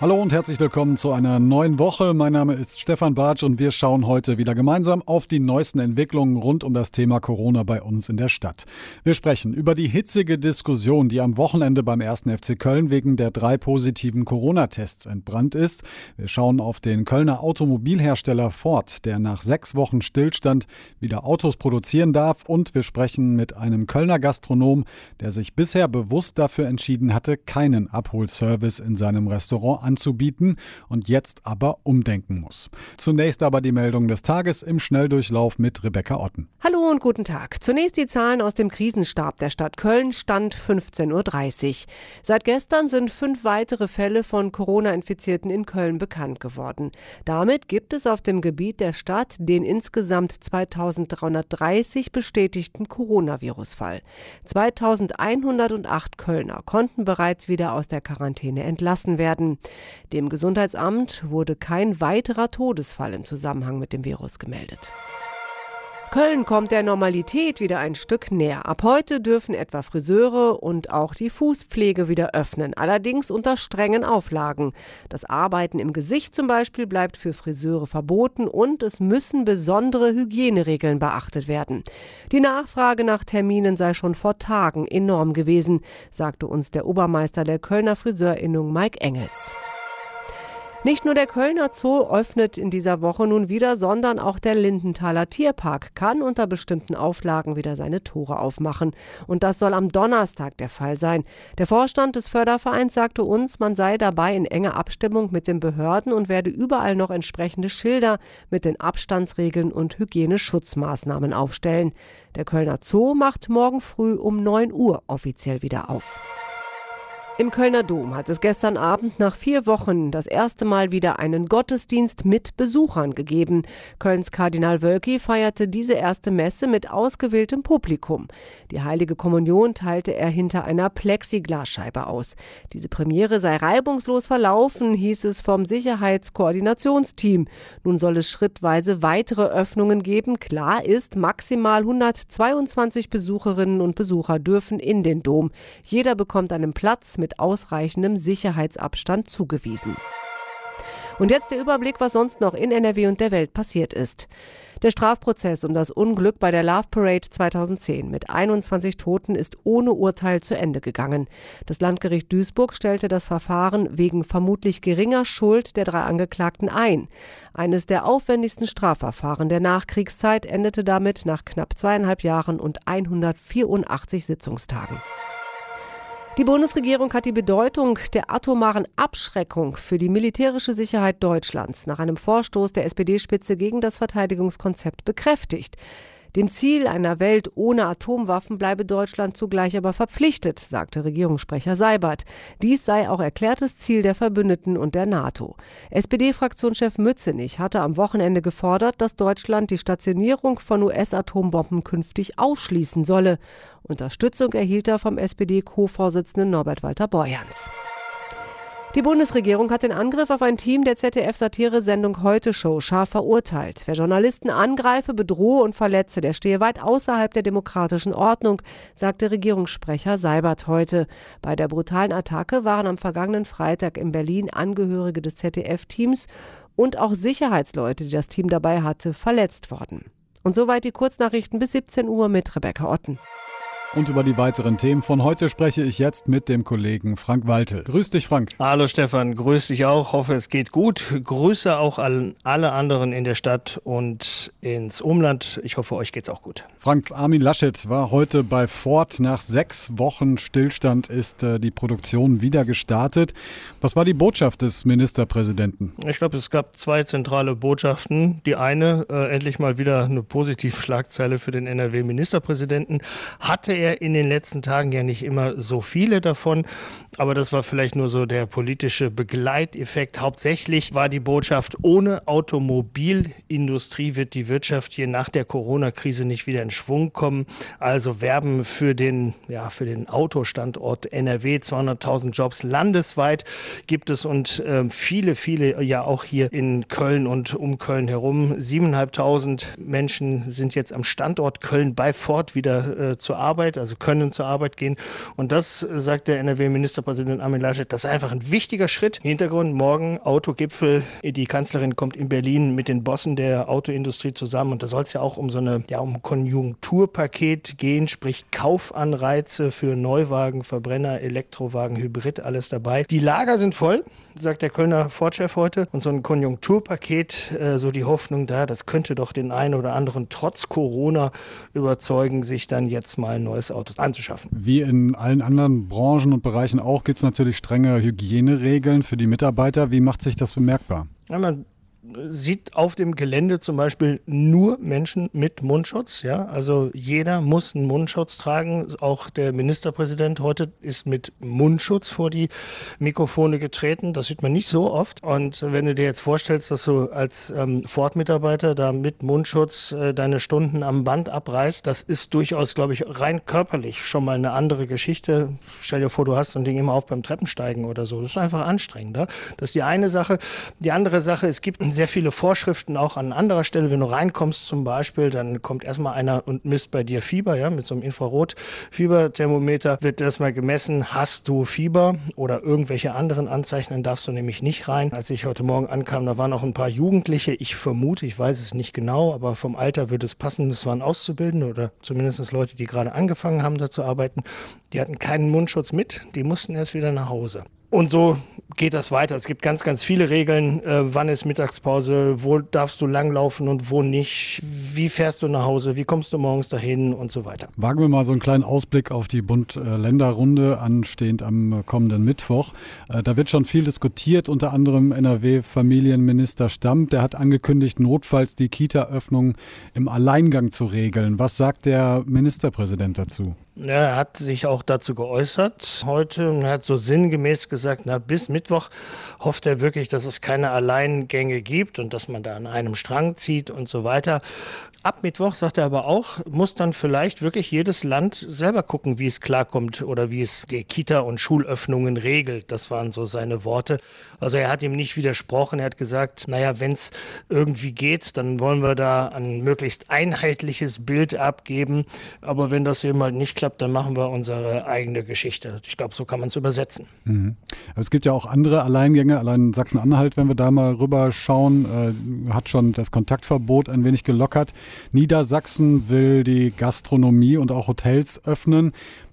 Hallo und herzlich willkommen zu einer neuen Woche. Mein Name ist Stefan Bartsch und wir schauen heute wieder gemeinsam auf die neuesten Entwicklungen rund um das Thema Corona bei uns in der Stadt. Wir sprechen über die hitzige Diskussion, die am Wochenende beim 1. FC Köln wegen der drei positiven Corona-Tests entbrannt ist. Wir schauen auf den Kölner Automobilhersteller Ford, der nach sechs Wochen Stillstand wieder Autos produzieren darf. Und wir sprechen mit einem Kölner Gastronom, der sich bisher bewusst dafür entschieden hatte, keinen Abholservice in seinem Restaurant anzubieten und jetzt aber umdenken muss. Zunächst aber die Meldung des Tages im Schnelldurchlauf mit Rebecca Otten. Hallo und guten Tag. Zunächst die Zahlen aus dem Krisenstab der Stadt Köln, Stand 15.30 Uhr. Seit gestern sind fünf weitere Fälle von Corona-Infizierten in Köln bekannt geworden. Damit gibt es auf dem Gebiet der Stadt den insgesamt 2330 bestätigten Coronavirus-Fall. 2108 Kölner konnten bereits wieder aus der Quarantäne entlassen werden. Dem Gesundheitsamt wurde kein weiterer Todesfall im Zusammenhang mit dem Virus gemeldet. Köln kommt der Normalität wieder ein Stück näher. Ab heute dürfen etwa Friseure und auch die Fußpflege wieder öffnen, allerdings unter strengen Auflagen. Das Arbeiten im Gesicht zum Beispiel bleibt für Friseure verboten und es müssen besondere Hygieneregeln beachtet werden. Die Nachfrage nach Terminen sei schon vor Tagen enorm gewesen, sagte uns der Obermeister der Kölner Friseurinnung Mike Engels. Nicht nur der Kölner Zoo öffnet in dieser Woche nun wieder, sondern auch der Lindenthaler Tierpark kann unter bestimmten Auflagen wieder seine Tore aufmachen. Und das soll am Donnerstag der Fall sein. Der Vorstand des Fördervereins sagte uns, man sei dabei in enger Abstimmung mit den Behörden und werde überall noch entsprechende Schilder mit den Abstandsregeln und Hygieneschutzmaßnahmen aufstellen. Der Kölner Zoo macht morgen früh um 9 Uhr offiziell wieder auf. Im Kölner Dom hat es gestern Abend nach vier Wochen das erste Mal wieder einen Gottesdienst mit Besuchern gegeben. Kölns Kardinal Wölki feierte diese erste Messe mit ausgewähltem Publikum. Die heilige Kommunion teilte er hinter einer Plexiglasscheibe aus. Diese Premiere sei reibungslos verlaufen, hieß es vom Sicherheitskoordinationsteam. Nun soll es schrittweise weitere Öffnungen geben. Klar ist, maximal 122 Besucherinnen und Besucher dürfen in den Dom. Jeder bekommt einen Platz mit mit ausreichendem Sicherheitsabstand zugewiesen. Und jetzt der Überblick, was sonst noch in NRW und der Welt passiert ist. Der Strafprozess um das Unglück bei der Love Parade 2010 mit 21 Toten ist ohne Urteil zu Ende gegangen. Das Landgericht Duisburg stellte das Verfahren wegen vermutlich geringer Schuld der drei Angeklagten ein. Eines der aufwendigsten Strafverfahren der Nachkriegszeit endete damit nach knapp zweieinhalb Jahren und 184 Sitzungstagen. Die Bundesregierung hat die Bedeutung der atomaren Abschreckung für die militärische Sicherheit Deutschlands nach einem Vorstoß der SPD-Spitze gegen das Verteidigungskonzept bekräftigt. Dem Ziel einer Welt ohne Atomwaffen bleibe Deutschland zugleich aber verpflichtet, sagte Regierungssprecher Seibert. Dies sei auch erklärtes Ziel der Verbündeten und der NATO. SPD-Fraktionschef Mützenich hatte am Wochenende gefordert, dass Deutschland die Stationierung von US-Atombomben künftig ausschließen solle. Unterstützung erhielt er vom SPD-Co-Vorsitzenden Norbert Walter Borjans. Die Bundesregierung hat den Angriff auf ein Team der ZDF-Satire-Sendung Heute Show scharf verurteilt. Wer Journalisten angreife, bedrohe und verletze, der stehe weit außerhalb der demokratischen Ordnung, sagte Regierungssprecher Seibert heute. Bei der brutalen Attacke waren am vergangenen Freitag in Berlin Angehörige des ZDF-Teams und auch Sicherheitsleute, die das Team dabei hatte, verletzt worden. Und soweit die Kurznachrichten bis 17 Uhr mit Rebecca Otten. Und über die weiteren Themen von heute spreche ich jetzt mit dem Kollegen Frank Waltel. Grüß dich, Frank. Hallo Stefan, grüß dich auch. Hoffe, es geht gut. Grüße auch an alle anderen in der Stadt und ins Umland. Ich hoffe, euch geht's auch gut. Frank, Armin Laschet war heute bei Ford. Nach sechs Wochen Stillstand ist äh, die Produktion wieder gestartet. Was war die Botschaft des Ministerpräsidenten? Ich glaube, es gab zwei zentrale Botschaften. Die eine, äh, endlich mal wieder eine positive Schlagzeile für den NRW-Ministerpräsidenten. Hatte er in den letzten Tagen ja nicht immer so viele davon, aber das war vielleicht nur so der politische Begleiteffekt. Hauptsächlich war die Botschaft, ohne Automobilindustrie wird die Wirtschaft hier nach der Corona-Krise nicht wieder in Schwung kommen. Also werben für den, ja, für den Autostandort NRW. 200.000 Jobs landesweit gibt es und äh, viele, viele ja auch hier in Köln und um Köln herum. 7.500 Menschen sind jetzt am Standort Köln bei Ford wieder äh, zur Arbeit Arbeit, also können zur Arbeit gehen. Und das, sagt der NRW-Ministerpräsident Armin Laschet, das ist einfach ein wichtiger Schritt. Hintergrund, morgen Autogipfel. Die Kanzlerin kommt in Berlin mit den Bossen der Autoindustrie zusammen. Und da soll es ja auch um so eine, ja, um Konjunkturpaket gehen, sprich Kaufanreize für Neuwagen, Verbrenner, Elektrowagen, Hybrid, alles dabei. Die Lager sind voll, sagt der Kölner Ford-Chef heute. Und so ein Konjunkturpaket, äh, so die Hoffnung da, das könnte doch den einen oder anderen trotz Corona überzeugen, sich dann jetzt mal ein neues Auto anzuschaffen. Wie in allen anderen Branchen und Bereichen auch gibt es natürlich strenge Hygieneregeln für die Mitarbeiter. Wie macht sich das bemerkbar? Ja, man sieht auf dem Gelände zum Beispiel nur Menschen mit Mundschutz. Ja, also jeder muss einen Mundschutz tragen. Auch der Ministerpräsident heute ist mit Mundschutz vor die Mikrofone getreten. Das sieht man nicht so oft. Und wenn du dir jetzt vorstellst, dass du als ähm, Ford-Mitarbeiter da mit Mundschutz äh, deine Stunden am Band abreißt, das ist durchaus, glaube ich, rein körperlich schon mal eine andere Geschichte. Stell dir vor, du hast so ein Ding immer auf beim Treppensteigen oder so. Das ist einfach anstrengender. Das ist die eine Sache. Die andere Sache, es gibt ein sehr viele Vorschriften auch an anderer Stelle. Wenn du reinkommst zum Beispiel, dann kommt erstmal einer und misst bei dir Fieber, ja, mit so einem Infrarot-Fieberthermometer wird erstmal gemessen, hast du Fieber oder irgendwelche anderen Anzeichen, dann darfst du nämlich nicht rein. Als ich heute Morgen ankam, da waren auch ein paar Jugendliche, ich vermute, ich weiß es nicht genau, aber vom Alter würde es passen, das waren Auszubildende oder zumindest Leute, die gerade angefangen haben, da zu arbeiten. Die hatten keinen Mundschutz mit, die mussten erst wieder nach Hause. Und so geht das weiter. Es gibt ganz, ganz viele Regeln. Äh, wann ist Mittagspause? Wo darfst du langlaufen und wo nicht? Wie fährst du nach Hause? Wie kommst du morgens dahin und so weiter? Wagen wir mal so einen kleinen Ausblick auf die Bund-Länder-Runde anstehend am kommenden Mittwoch. Äh, da wird schon viel diskutiert, unter anderem NRW-Familienminister Stamm. Der hat angekündigt, notfalls die Kita-Öffnung im Alleingang zu regeln. Was sagt der Ministerpräsident dazu? Er hat sich auch dazu geäußert heute und hat so sinngemäß gesagt, na, bis Mittwoch hofft er wirklich, dass es keine Alleingänge gibt und dass man da an einem Strang zieht und so weiter. Ab Mittwoch, sagt er aber auch, muss dann vielleicht wirklich jedes Land selber gucken, wie es klarkommt oder wie es die Kita- und Schulöffnungen regelt. Das waren so seine Worte. Also er hat ihm nicht widersprochen. Er hat gesagt, naja, wenn es irgendwie geht, dann wollen wir da ein möglichst einheitliches Bild abgeben. Aber wenn das eben halt nicht klappt, dann machen wir unsere eigene Geschichte. Ich glaube, so kann man es übersetzen. Mhm. Es gibt ja auch andere Alleingänge. Allein Sachsen-Anhalt, wenn wir da mal rüber schauen, äh, hat schon das Kontaktverbot ein wenig gelockert. Niedersachsen will die Gastronomie und auch Hotels öffnen.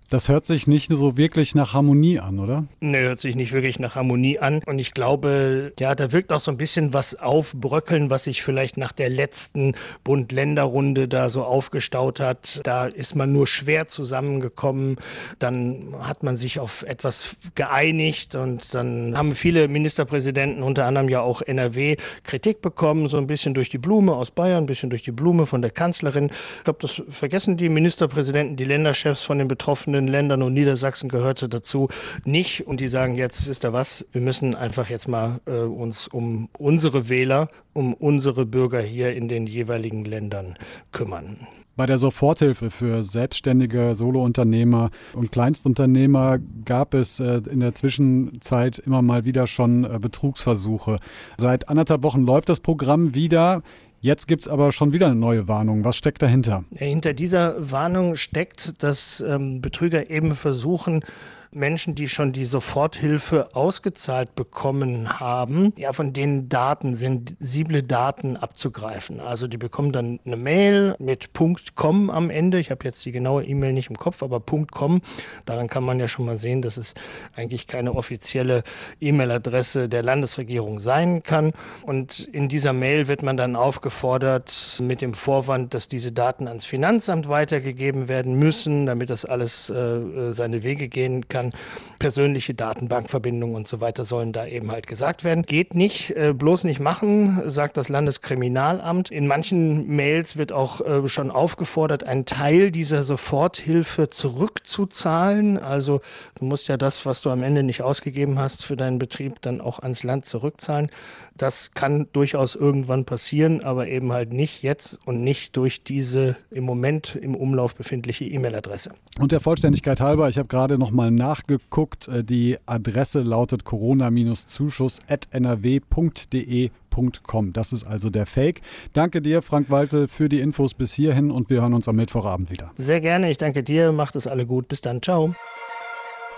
Das hört sich nicht so wirklich nach Harmonie an, oder? Nee, hört sich nicht wirklich nach Harmonie an. Und ich glaube, ja, da wirkt auch so ein bisschen was aufbröckeln, was sich vielleicht nach der letzten Bund-Länder-Runde da so aufgestaut hat. Da ist man nur schwer zusammengekommen. Dann hat man sich auf etwas geeinigt und dann haben viele Ministerpräsidenten, unter anderem ja auch NRW, Kritik bekommen, so ein bisschen durch die Blume aus Bayern, ein bisschen durch die Blume von der Kanzlerin. Ich glaube, das vergessen die Ministerpräsidenten, die Länderchefs von den betroffenen betroffenen Ländern und Niedersachsen gehörte dazu nicht. Und die sagen jetzt, wisst ihr was, wir müssen einfach jetzt mal äh, uns um unsere Wähler, um unsere Bürger hier in den jeweiligen Ländern kümmern. Bei der Soforthilfe für selbstständige Solounternehmer und Kleinstunternehmer gab es äh, in der Zwischenzeit immer mal wieder schon äh, Betrugsversuche. Seit anderthalb Wochen läuft das Programm wieder. Jetzt gibt es aber schon wieder eine neue Warnung. Was steckt dahinter? Hinter dieser Warnung steckt, dass ähm, Betrüger eben versuchen, Menschen, die schon die Soforthilfe ausgezahlt bekommen haben, ja, von denen Daten, sensible Daten abzugreifen. Also die bekommen dann eine Mail mit .com am Ende. Ich habe jetzt die genaue E-Mail nicht im Kopf, aber .com. Daran kann man ja schon mal sehen, dass es eigentlich keine offizielle E-Mail-Adresse der Landesregierung sein kann. Und in dieser Mail wird man dann aufgefordert mit dem Vorwand, dass diese Daten ans Finanzamt weitergegeben werden müssen, damit das alles äh, seine Wege gehen kann. Persönliche Datenbankverbindungen und so weiter sollen da eben halt gesagt werden. Geht nicht, äh, bloß nicht machen, sagt das Landeskriminalamt. In manchen Mails wird auch äh, schon aufgefordert, einen Teil dieser Soforthilfe zurückzuzahlen. Also du musst ja das, was du am Ende nicht ausgegeben hast für deinen Betrieb, dann auch ans Land zurückzahlen. Das kann durchaus irgendwann passieren, aber eben halt nicht jetzt und nicht durch diese im Moment im Umlauf befindliche E-Mail-Adresse. Und der Vollständigkeit halber, ich habe gerade noch mal nach nachgeguckt. Äh, die Adresse lautet corona-zuschuss.nrw.de Das ist also der Fake. Danke dir, Frank Waltel, für die Infos bis hierhin und wir hören uns am Mittwochabend wieder. Sehr gerne, ich danke dir. Macht es alle gut. Bis dann. Ciao.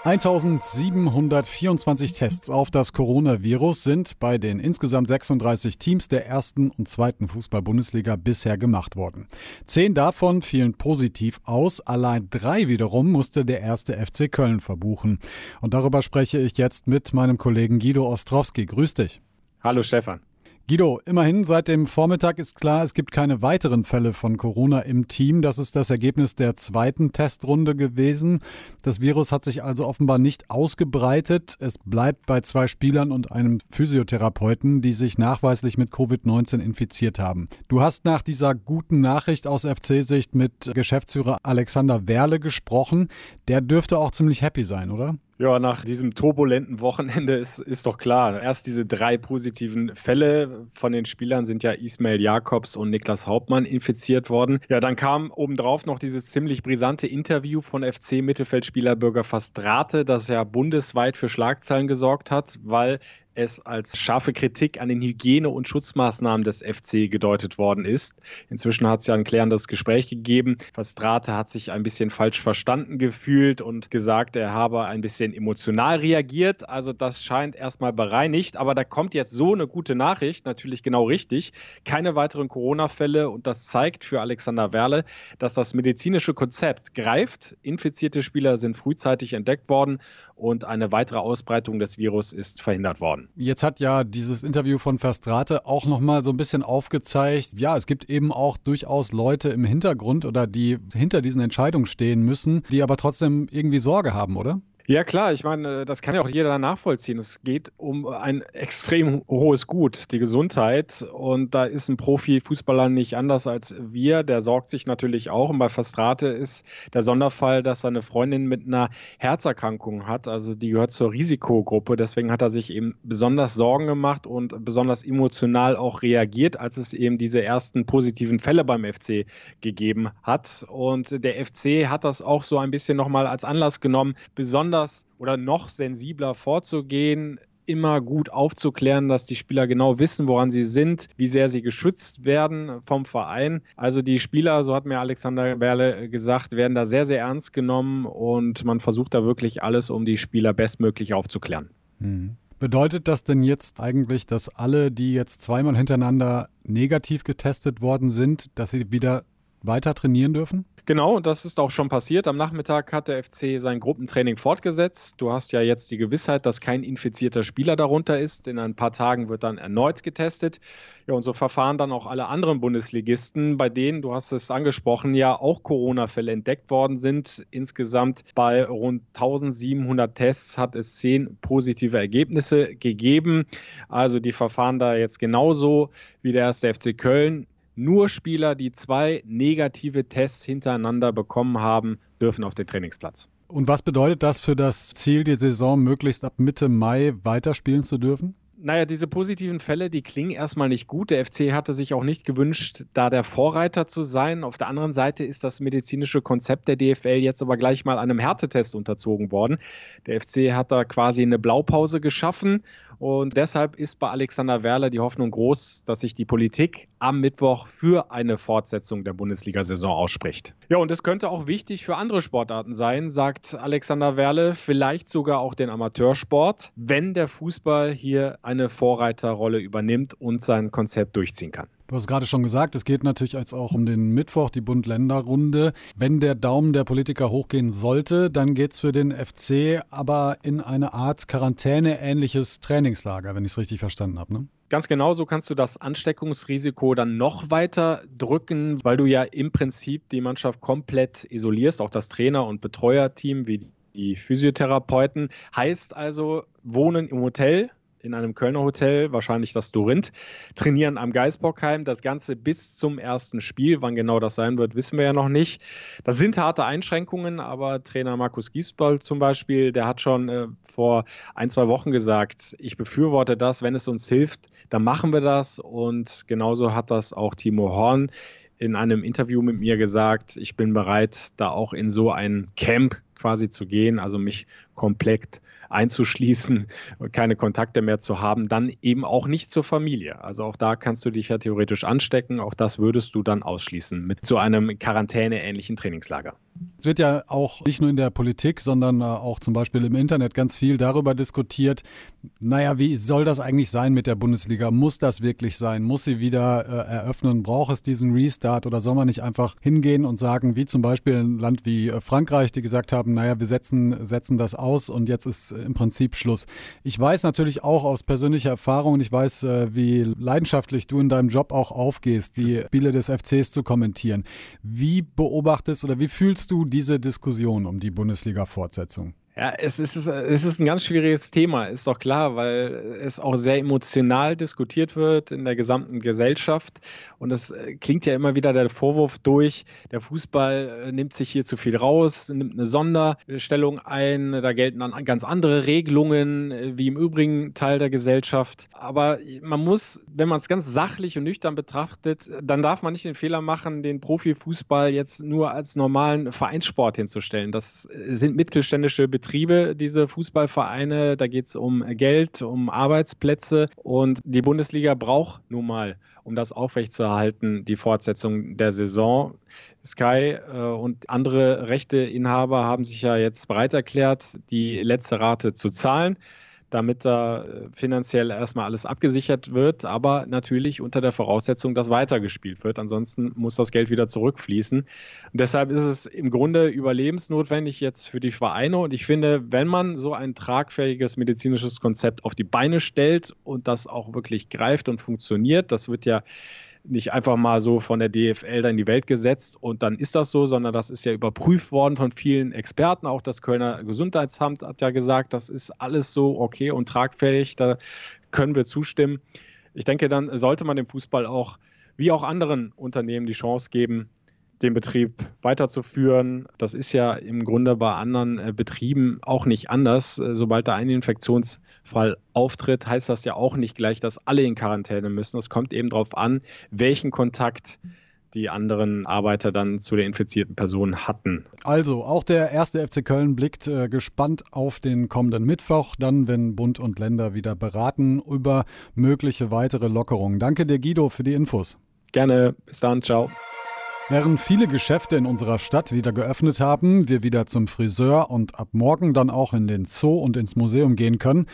1724 Tests auf das Coronavirus sind bei den insgesamt 36 Teams der ersten und zweiten Fußball-Bundesliga bisher gemacht worden. Zehn davon fielen positiv aus, allein drei wiederum musste der erste FC Köln verbuchen. Und darüber spreche ich jetzt mit meinem Kollegen Guido Ostrowski. Grüß dich. Hallo Stefan. Guido, immerhin seit dem Vormittag ist klar, es gibt keine weiteren Fälle von Corona im Team. Das ist das Ergebnis der zweiten Testrunde gewesen. Das Virus hat sich also offenbar nicht ausgebreitet. Es bleibt bei zwei Spielern und einem Physiotherapeuten, die sich nachweislich mit Covid-19 infiziert haben. Du hast nach dieser guten Nachricht aus FC-Sicht mit Geschäftsführer Alexander Werle gesprochen. Der dürfte auch ziemlich happy sein, oder? Ja, nach diesem turbulenten Wochenende ist, ist doch klar. Erst diese drei positiven Fälle von den Spielern sind ja Ismail Jakobs und Niklas Hauptmann infiziert worden. Ja, dann kam obendrauf noch dieses ziemlich brisante Interview von FC-Mittelfeldspieler Bürger Fastrate, das ja bundesweit für Schlagzeilen gesorgt hat, weil es als scharfe Kritik an den Hygiene- und Schutzmaßnahmen des FC gedeutet worden ist. Inzwischen hat es ja ein klärendes Gespräch gegeben. Fastrate hat sich ein bisschen falsch verstanden gefühlt und gesagt, er habe ein bisschen emotional reagiert. Also das scheint erstmal bereinigt. Aber da kommt jetzt so eine gute Nachricht, natürlich genau richtig. Keine weiteren Corona-Fälle und das zeigt für Alexander Werle, dass das medizinische Konzept greift. Infizierte Spieler sind frühzeitig entdeckt worden und eine weitere Ausbreitung des Virus ist verhindert worden. Jetzt hat ja dieses Interview von Verstrate auch nochmal so ein bisschen aufgezeigt, ja, es gibt eben auch durchaus Leute im Hintergrund oder die hinter diesen Entscheidungen stehen müssen, die aber trotzdem irgendwie Sorge haben, oder? Ja, klar, ich meine, das kann ja auch jeder nachvollziehen. Es geht um ein extrem hohes Gut, die Gesundheit. Und da ist ein Profifußballer nicht anders als wir. Der sorgt sich natürlich auch. Und bei Fastrate ist der Sonderfall, dass seine Freundin mit einer Herzerkrankung hat. Also die gehört zur Risikogruppe. Deswegen hat er sich eben besonders Sorgen gemacht und besonders emotional auch reagiert, als es eben diese ersten positiven Fälle beim FC gegeben hat. Und der FC hat das auch so ein bisschen nochmal als Anlass genommen, besonders anders oder noch sensibler vorzugehen, immer gut aufzuklären, dass die Spieler genau wissen, woran sie sind, wie sehr sie geschützt werden vom Verein. Also die Spieler, so hat mir Alexander Berle gesagt, werden da sehr, sehr ernst genommen und man versucht da wirklich alles, um die Spieler bestmöglich aufzuklären. Mhm. Bedeutet das denn jetzt eigentlich, dass alle, die jetzt zweimal hintereinander negativ getestet worden sind, dass sie wieder weiter trainieren dürfen? Genau, das ist auch schon passiert. Am Nachmittag hat der FC sein Gruppentraining fortgesetzt. Du hast ja jetzt die Gewissheit, dass kein infizierter Spieler darunter ist. In ein paar Tagen wird dann erneut getestet. Ja, und so verfahren dann auch alle anderen Bundesligisten, bei denen, du hast es angesprochen, ja auch Corona-Fälle entdeckt worden sind. Insgesamt bei rund 1700 Tests hat es zehn positive Ergebnisse gegeben. Also die verfahren da jetzt genauso wie der erste FC Köln. Nur Spieler, die zwei negative Tests hintereinander bekommen haben, dürfen auf den Trainingsplatz. Und was bedeutet das für das Ziel, die Saison möglichst ab Mitte Mai weiterspielen zu dürfen? Naja, diese positiven Fälle, die klingen erstmal nicht gut. Der FC hatte sich auch nicht gewünscht, da der Vorreiter zu sein. Auf der anderen Seite ist das medizinische Konzept der DFL jetzt aber gleich mal einem Härtetest unterzogen worden. Der FC hat da quasi eine Blaupause geschaffen und deshalb ist bei Alexander Werler die Hoffnung groß, dass sich die Politik am Mittwoch für eine Fortsetzung der Bundesliga-Saison ausspricht. Ja, und es könnte auch wichtig für andere Sportarten sein, sagt Alexander Werle, vielleicht sogar auch den Amateursport, wenn der Fußball hier eine Vorreiterrolle übernimmt und sein Konzept durchziehen kann. Du hast gerade schon gesagt, es geht natürlich jetzt auch um den Mittwoch, die Bund-Länder-Runde. Wenn der Daumen der Politiker hochgehen sollte, dann geht es für den FC aber in eine Art Quarantäne-ähnliches Trainingslager, wenn ich es richtig verstanden habe. Ne? Ganz genau so kannst du das Ansteckungsrisiko dann noch weiter drücken, weil du ja im Prinzip die Mannschaft komplett isolierst, auch das Trainer- und Betreuerteam wie die Physiotherapeuten. Heißt also, wohnen im Hotel, in einem Kölner Hotel, wahrscheinlich das Dorint, trainieren am Geisbockheim. Das Ganze bis zum ersten Spiel. Wann genau das sein wird, wissen wir ja noch nicht. Das sind harte Einschränkungen, aber Trainer Markus Giesbold zum Beispiel, der hat schon äh, vor ein, zwei Wochen gesagt, ich befürworte das, wenn es uns hilft, dann machen wir das. Und genauso hat das auch Timo Horn in einem Interview mit mir gesagt, ich bin bereit, da auch in so ein Camp quasi zu gehen, also mich komplett einzuschließen, keine Kontakte mehr zu haben, dann eben auch nicht zur Familie. Also auch da kannst du dich ja theoretisch anstecken. Auch das würdest du dann ausschließen mit so einem Quarantäne-ähnlichen Trainingslager. Es wird ja auch nicht nur in der Politik, sondern äh, auch zum Beispiel im Internet ganz viel darüber diskutiert, naja, wie soll das eigentlich sein mit der Bundesliga? Muss das wirklich sein? Muss sie wieder äh, eröffnen? Braucht es diesen Restart oder soll man nicht einfach hingehen und sagen, wie zum Beispiel ein Land wie äh, Frankreich, die gesagt haben, naja, wir setzen, setzen das aus und jetzt ist im Prinzip Schluss. Ich weiß natürlich auch aus persönlicher Erfahrung ich weiß, wie leidenschaftlich du in deinem Job auch aufgehst, die Spiele des FCs zu kommentieren. Wie beobachtest oder wie fühlst du diese Diskussion um die Bundesliga-Fortsetzung? Ja, es ist, es ist ein ganz schwieriges Thema, ist doch klar, weil es auch sehr emotional diskutiert wird in der gesamten Gesellschaft. Und es äh, klingt ja immer wieder der Vorwurf durch, der Fußball äh, nimmt sich hier zu viel raus, nimmt eine Sonderstellung ein, da gelten dann ganz andere Regelungen äh, wie im übrigen Teil der Gesellschaft. Aber man muss, wenn man es ganz sachlich und nüchtern betrachtet, dann darf man nicht den Fehler machen, den Profifußball jetzt nur als normalen Vereinssport hinzustellen. Das sind mittelständische Betriebe. Betriebe, diese Fußballvereine. Da geht es um Geld, um Arbeitsplätze. Und die Bundesliga braucht nun mal, um das aufrechtzuerhalten, die Fortsetzung der Saison. Sky äh, und andere Rechteinhaber haben sich ja jetzt bereit erklärt, die letzte Rate zu zahlen damit da äh, finanziell erstmal alles abgesichert wird, aber natürlich unter der Voraussetzung, dass weitergespielt wird. Ansonsten muss das Geld wieder zurückfließen. Und deshalb ist es im Grunde überlebensnotwendig jetzt für die Vereine. Und ich finde, wenn man so ein tragfähiges medizinisches Konzept auf die Beine stellt und das auch wirklich greift und funktioniert, das wird ja nicht einfach mal so von der DFL da in die Welt gesetzt und dann ist das so, sondern das ist ja überprüft worden von vielen Experten. Auch das Kölner Gesundheitsamt hat ja gesagt, das ist alles so okay und tragfähig, da können wir zustimmen. Ich denke, dann sollte man dem Fußball auch wie auch anderen Unternehmen die Chance geben, den Betrieb weiterzuführen. Das ist ja im Grunde bei anderen äh, Betrieben auch nicht anders. Äh, sobald da ein Infektionsfall auftritt, heißt das ja auch nicht gleich, dass alle in Quarantäne müssen. Es kommt eben darauf an, welchen Kontakt die anderen Arbeiter dann zu der infizierten Person hatten. Also, auch der erste FC Köln blickt äh, gespannt auf den kommenden Mittwoch, dann, wenn Bund und Länder wieder beraten über mögliche weitere Lockerungen. Danke dir, Guido, für die Infos. Gerne. Bis dann. Ciao. Während viele Geschäfte in unserer Stadt wieder geöffnet haben, wir wieder zum Friseur und ab morgen dann auch in den Zoo und ins Museum gehen können,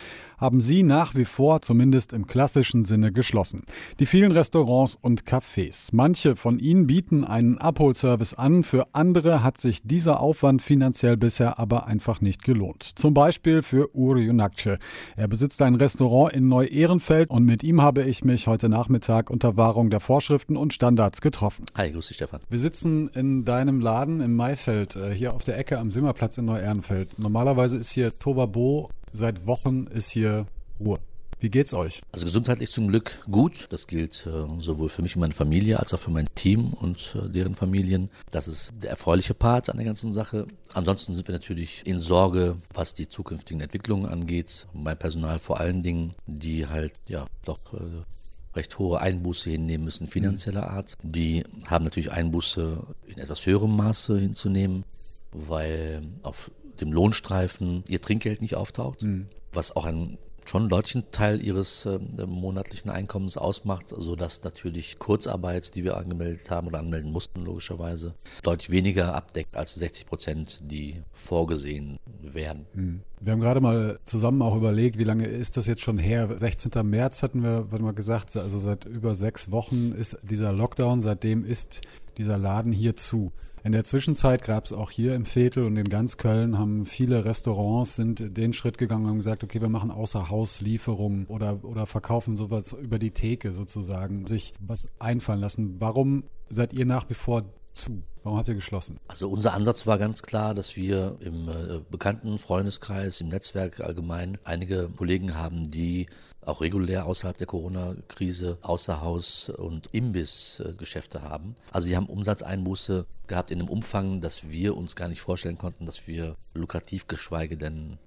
haben sie nach wie vor zumindest im klassischen Sinne geschlossen. Die vielen Restaurants und Cafés. Manche von ihnen bieten einen Abholservice an, für andere hat sich dieser Aufwand finanziell bisher aber einfach nicht gelohnt. Zum Beispiel für Uri Unakce. Er besitzt ein Restaurant in Neu-Ehrenfeld und mit ihm habe ich mich heute Nachmittag unter Wahrung der Vorschriften und Standards getroffen. Hi, grüß dich Stefan. Wir sitzen in deinem Laden im Maifeld, äh, hier auf der Ecke am Simmerplatz in Neu-Ehrenfeld. Normalerweise ist hier Tobabo Seit Wochen ist hier Ruhe. Wie geht's euch? Also gesundheitlich zum Glück gut. Das gilt äh, sowohl für mich und meine Familie als auch für mein Team und äh, deren Familien. Das ist der erfreuliche Part an der ganzen Sache. Ansonsten sind wir natürlich in Sorge, was die zukünftigen Entwicklungen angeht. Mein Personal vor allen Dingen, die halt ja doch äh, recht hohe Einbuße hinnehmen müssen, finanzieller Art. Die haben natürlich Einbuße in etwas höherem Maße hinzunehmen, weil auf dem Lohnstreifen ihr Trinkgeld nicht auftaucht, mhm. was auch ein schon deutlichen Teil ihres äh, monatlichen Einkommens ausmacht, so dass natürlich Kurzarbeit, die wir angemeldet haben oder anmelden mussten, logischerweise, deutlich weniger abdeckt als 60 Prozent, die vorgesehen werden. Mhm. Wir haben gerade mal zusammen auch überlegt, wie lange ist das jetzt schon her? 16. März hatten wir, wir mal gesagt, also seit über sechs Wochen ist dieser Lockdown, seitdem ist dieser Laden hier zu. In der Zwischenzeit gab es auch hier im Viertel und in ganz Köln haben viele Restaurants sind den Schritt gegangen und gesagt, okay, wir machen außer Hauslieferungen oder, oder verkaufen sowas über die Theke sozusagen, sich was einfallen lassen. Warum seid ihr nach wie vor zu? Warum habt ihr geschlossen? Also unser Ansatz war ganz klar, dass wir im äh, bekannten Freundeskreis, im Netzwerk allgemein einige Kollegen haben, die auch regulär außerhalb der Corona-Krise Außerhaus- und Imbissgeschäfte haben. Also sie haben Umsatzeinbuße gehabt in einem Umfang, dass wir uns gar nicht vorstellen konnten, dass wir lukrativ geschweige denn,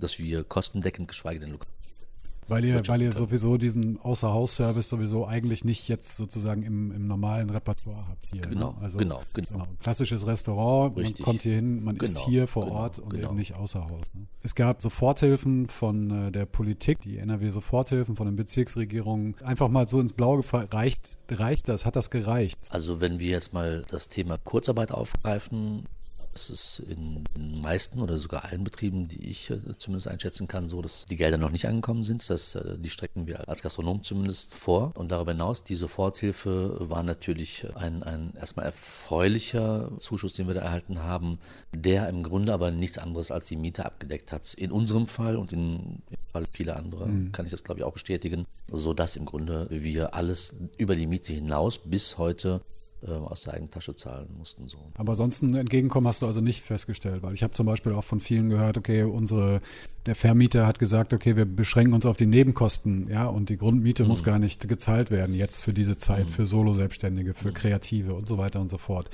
dass wir kostendeckend geschweige denn lukrativ Weil ihr, weil ihr sowieso diesen Außerhaus-Service sowieso eigentlich nicht jetzt sozusagen im, im normalen Repertoire habt hier. Ne? Genau, ne? also, genau, genau, genau. Klassisches Restaurant, Richtig. man kommt hier hin, man genau, ist hier vor genau, Ort und genau. eben nicht außer Haus. Ne? Es gab Soforthilfen von äh, der Politik, die NRW-Soforthilfen von den Bezirksregierungen. Einfach mal so ins Blaue gefragt, reicht, reicht das? Hat das gereicht? Also wenn wir jetzt mal das Thema Kurzarbeit aufgreifen, es ist in den meisten oder sogar allen Betrieben, die ich äh, zumindest einschätzen kann, so, dass die Gelder noch nicht angekommen sind. Das, äh, die strecken wir als Gastronom zumindest vor. Und darüber hinaus, die Soforthilfe war natürlich ein, ein erstmal erfreulicher Zuschuss, den wir da erhalten haben, der im Grunde aber nichts anderes als die Miete abgedeckt hat. In unserem Fall und in, im Fall vieler anderer mhm. kann ich das, glaube ich, auch bestätigen, so dass im Grunde wir alles über die Miete hinaus bis heute aus der eigenen Tasche zahlen mussten. So. Aber sonst ein Entgegenkommen hast du also nicht festgestellt, weil ich habe zum Beispiel auch von vielen gehört, okay, unsere, der Vermieter hat gesagt, okay, wir beschränken uns auf die Nebenkosten, ja, und die Grundmiete mhm. muss gar nicht gezahlt werden jetzt für diese Zeit, mhm. für Solo-Selbstständige, für mhm. Kreative und so weiter und so fort.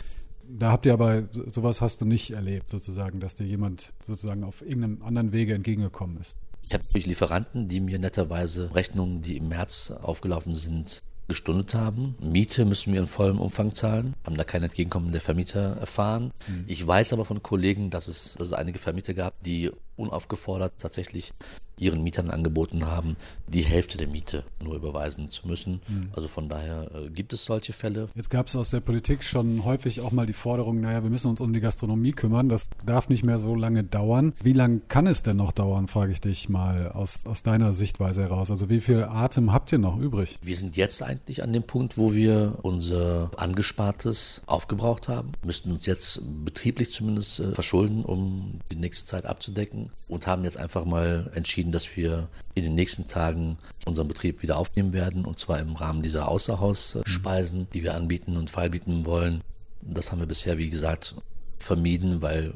Da habt ihr aber, sowas hast du nicht erlebt, sozusagen, dass dir jemand sozusagen auf irgendeinem anderen Wege entgegengekommen ist. Ich habe natürlich Lieferanten, die mir netterweise Rechnungen, die im März aufgelaufen sind, gestundet haben. Miete müssen wir in vollem Umfang zahlen, haben da kein Entgegenkommen der Vermieter erfahren. Mhm. Ich weiß aber von Kollegen, dass es, dass es einige Vermieter gab, die unaufgefordert tatsächlich ihren Mietern angeboten haben, die Hälfte der Miete nur überweisen zu müssen. Mhm. Also von daher äh, gibt es solche Fälle. Jetzt gab es aus der Politik schon häufig auch mal die Forderung, naja, wir müssen uns um die Gastronomie kümmern, das darf nicht mehr so lange dauern. Wie lange kann es denn noch dauern, frage ich dich mal aus, aus deiner Sichtweise heraus. Also wie viel Atem habt ihr noch übrig? Wir sind jetzt eigentlich an dem Punkt, wo wir unser Angespartes aufgebraucht haben, müssten uns jetzt betrieblich zumindest äh, verschulden, um die nächste Zeit abzudecken und haben jetzt einfach mal entschieden, dass wir in den nächsten Tagen unseren Betrieb wieder aufnehmen werden und zwar im Rahmen dieser Außerhausspeisen, die wir anbieten und feilbieten wollen. Das haben wir bisher, wie gesagt, vermieden, weil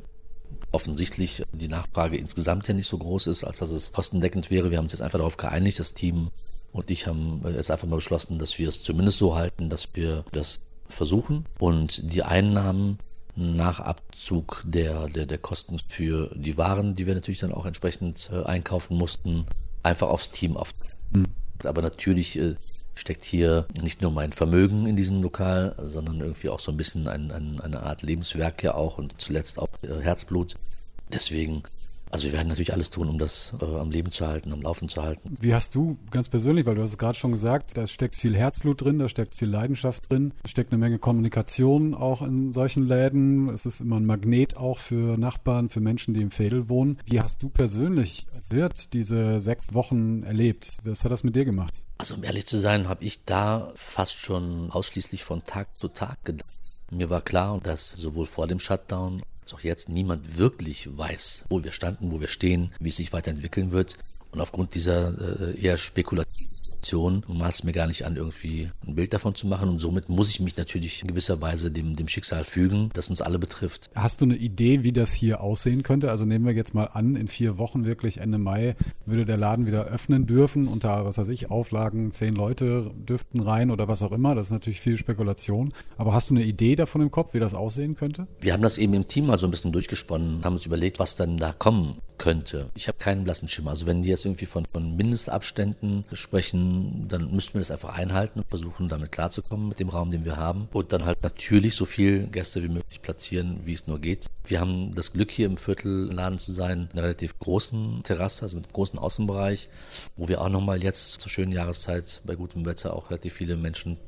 offensichtlich die Nachfrage insgesamt ja nicht so groß ist, als dass es kostendeckend wäre. Wir haben uns jetzt einfach darauf geeinigt, das Team und ich haben jetzt einfach mal beschlossen, dass wir es zumindest so halten, dass wir das versuchen und die Einnahmen nach Abzug der, der, der Kosten für die Waren, die wir natürlich dann auch entsprechend äh, einkaufen mussten, einfach aufs Team auf. Mhm. Aber natürlich äh, steckt hier nicht nur mein Vermögen in diesem Lokal, sondern irgendwie auch so ein bisschen ein, ein, eine Art Lebenswerk ja auch und zuletzt auch äh, Herzblut. Deswegen also wir werden natürlich alles tun, um das äh, am Leben zu halten, am Laufen zu halten. Wie hast du ganz persönlich, weil du hast es gerade schon gesagt, da steckt viel Herzblut drin, da steckt viel Leidenschaft drin, da steckt eine Menge Kommunikation auch in solchen Läden. Es ist immer ein Magnet auch für Nachbarn, für Menschen, die im Fädel wohnen. Wie hast du persönlich als Wirt diese sechs Wochen erlebt? Was hat das mit dir gemacht? Also um ehrlich zu sein, habe ich da fast schon ausschließlich von Tag zu Tag gedacht. Mir war klar, dass sowohl vor dem Shutdown auch jetzt niemand wirklich weiß, wo wir standen, wo wir stehen, wie es sich weiterentwickeln wird. Und aufgrund dieser äh, eher spekulativen Situation maß es mir gar nicht an, irgendwie ein Bild davon zu machen. Und somit muss ich mich natürlich in gewisser Weise dem, dem Schicksal fügen, das uns alle betrifft. Hast du eine Idee, wie das hier aussehen könnte? Also nehmen wir jetzt mal an, in vier Wochen wirklich Ende Mai würde der Laden wieder öffnen dürfen. Unter, was weiß ich, Auflagen, zehn Leute dürften rein oder was auch immer. Das ist natürlich viel Spekulation. Aber hast du eine Idee davon im Kopf, wie das aussehen könnte? Wir haben das eben im Team mal so ein bisschen durchgesponnen, haben uns überlegt, was dann da kommen könnte. Ich habe keinen blassen Schimmer. Also wenn die jetzt irgendwie von, von Mindestabständen sprechen, dann müssten wir das einfach einhalten und versuchen, damit klarzukommen mit dem Raum, den wir haben. Und dann halt natürlich so viel Gäste wie möglich platzieren, wie es nur geht. Wir haben das Glück, hier im Viertelladen zu sein, einer relativ großen Terrasse, also mit einem großen Außenbereich, wo wir auch nochmal jetzt zur schönen Jahreszeit bei gutem Wetter auch relativ viele Menschen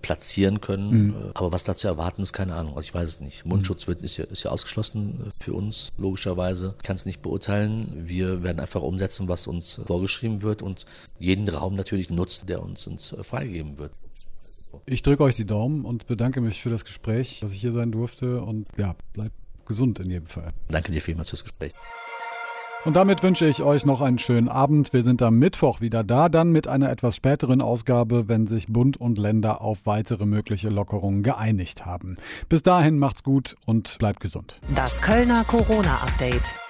platzieren können. Mhm. Aber was da zu erwarten ist, keine Ahnung. Also ich weiß es nicht. Mundschutz wird, ist, ja, ist ja ausgeschlossen äh, für uns, logischerweise. Ich kann es nicht beurteilen. Wir werden einfach umsetzen, was uns vorgeschrieben wird und jeden Raum natürlich nutzen, der uns, uns äh, freigegeben wird. Ich drücke euch die Daumen und bedanke mich für das Gespräch, dass ich hier sein durfte und ja, bleibt gesund in jedem Fall. Danke dir vielmals fürs Gespräch. Und damit wünsche ich euch noch einen schönen Abend. Wir sind am Mittwoch wieder da, dann mit einer etwas späteren Ausgabe, wenn sich Bund und Länder auf weitere mögliche Lockerungen geeinigt haben. Bis dahin macht's gut und bleibt gesund. Das Kölner Corona-Update.